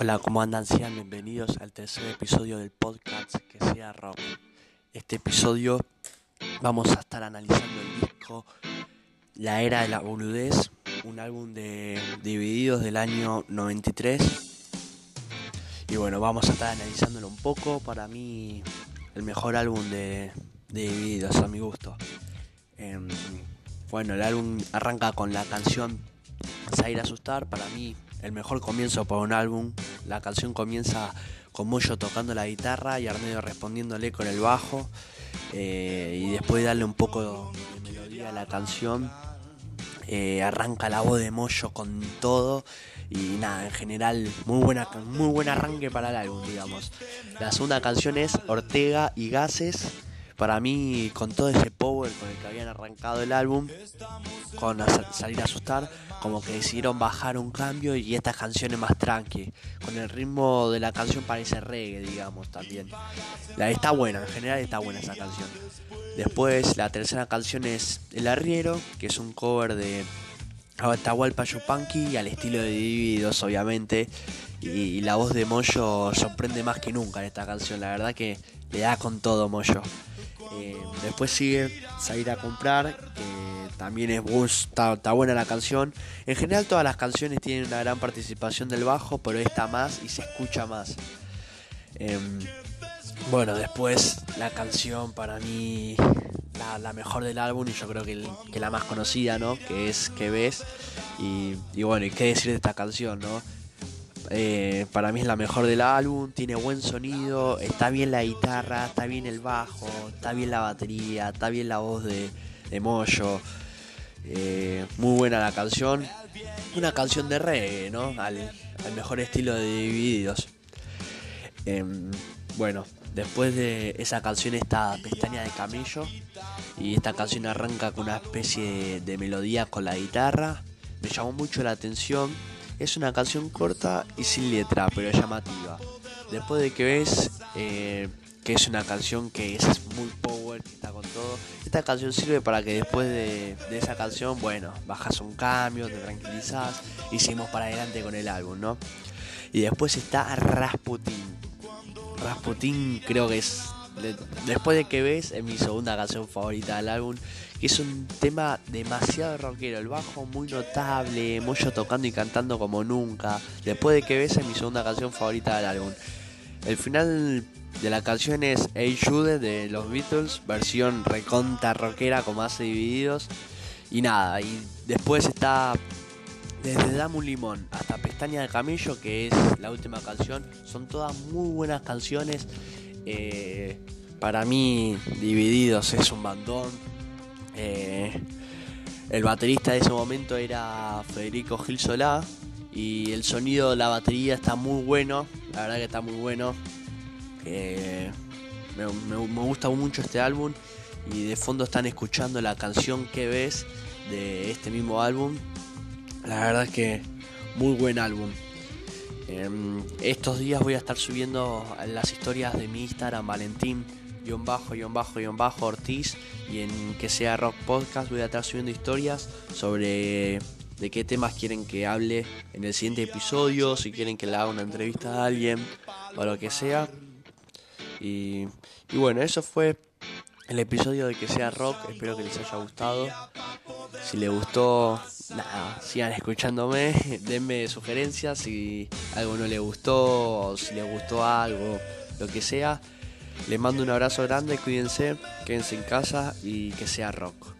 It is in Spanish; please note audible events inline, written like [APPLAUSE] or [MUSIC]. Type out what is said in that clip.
Hola, ¿cómo andan? Sean bienvenidos al tercer episodio del podcast que sea rock. Este episodio vamos a estar analizando el disco La Era de la Boludez, un álbum de Divididos del año 93. Y bueno, vamos a estar analizándolo un poco. Para mí, el mejor álbum de, Divididos, a mi gusto. Em, bueno, el álbum arranca con la canción Salir a Asustar. Para mí, el mejor comienzo para un álbum. La canción comienza con Moyo tocando la guitarra y Arnedo respondiéndole con el bajo. Eh, y después de darle un poco de melodía a la canción, eh, arranca la voz de Moyo con todo. Y nada, en general, muy, buena, muy buen arranque para el álbum, digamos. La segunda canción es Ortega y Gases para mí, con todo ese power con el que habían arrancado el álbum, con salir a asustar, como que decidieron bajar un cambio y esta canción es más tranqui. Con el ritmo de la canción parece reggae, digamos, también. Está buena, en general está buena esa canción. Después, la tercera canción es El Arriero, que es un cover de Atahualpa Yupanqui al estilo de Divididos, obviamente. Y, la voz de Moyo sorprende más que nunca en esta canción. La verdad que le da con todo Moyo. Eh, después sigue Salir a comprar, también es está, está, buena la canción. En general todas las canciones tienen una gran participación del bajo, pero esta más y se escucha más. Em, bueno, después la canción para mí la, mejor del álbum y yo creo que, la más conocida, ¿no? Que es Que ves. Y, y bueno, y qué decir de esta canción, ¿no? Eh, para mí es la mejor del álbum, tiene buen sonido, está bien la guitarra, está bien el bajo, está bien la batería, está bien la voz de, de Moyo. Eh, muy buena la canción. Una canción de reggae, ¿no? Al, mejor estilo de Divididos. Em, bueno, después de esa canción está Pestaña de Camello. Y esta canción arranca con una especie de melodía con la guitarra. Me llamó mucho la atención es una canción corta y sin letra, pero llamativa. Después de que ves eh, que es una canción que es muy power, que está con todo, esta canción sirve para que después de, esa canción, bueno, bajas un cambio, te tranquilizas y seguimos para adelante con el álbum, ¿no? Y después está Rasputin. Rasputin creo que es después de que ves, es mi segunda canción favorita del álbum, que es un tema demasiado rockero, el bajo muy notable, Moyo tocando y cantando como nunca. Después de que ves, es mi segunda canción favorita del álbum. El final de la canción es Hey Jude de los Beatles, versión reconta rockera como hace divididos. Y nada, y después está desde Dame un limón hasta Pestaña de Camello, que es la última canción. Son todas muy buenas canciones eh, para mí, Divididos es un bandón. Eh, el baterista de ese momento era Federico Gil Solá. Y el sonido de la batería está muy bueno. La verdad que está muy bueno. me, me, gusta mucho este álbum. Y de fondo están escuchando la canción que ves de este mismo álbum. La verdad es que muy buen álbum. Em, estos días voy a estar subiendo las historias de mi Instagram, Valentín, guion bajo, guion bajo, guion bajo, Ortiz, y en que sea Rock Podcast voy a estar subiendo historias sobre de qué temas quieren que hable en el siguiente episodio, si quieren que le haga una entrevista a alguien o lo que sea. Y, y bueno, eso fue el episodio de que sea rock. Espero que les haya gustado. Si les gustó, nada, sigan escuchándome. [LAUGHS] Denme sugerencias si algo no les gustó o si les gustó algo, lo que sea. Les mando un abrazo grande, cuídense, quédense en casa y que sea rock.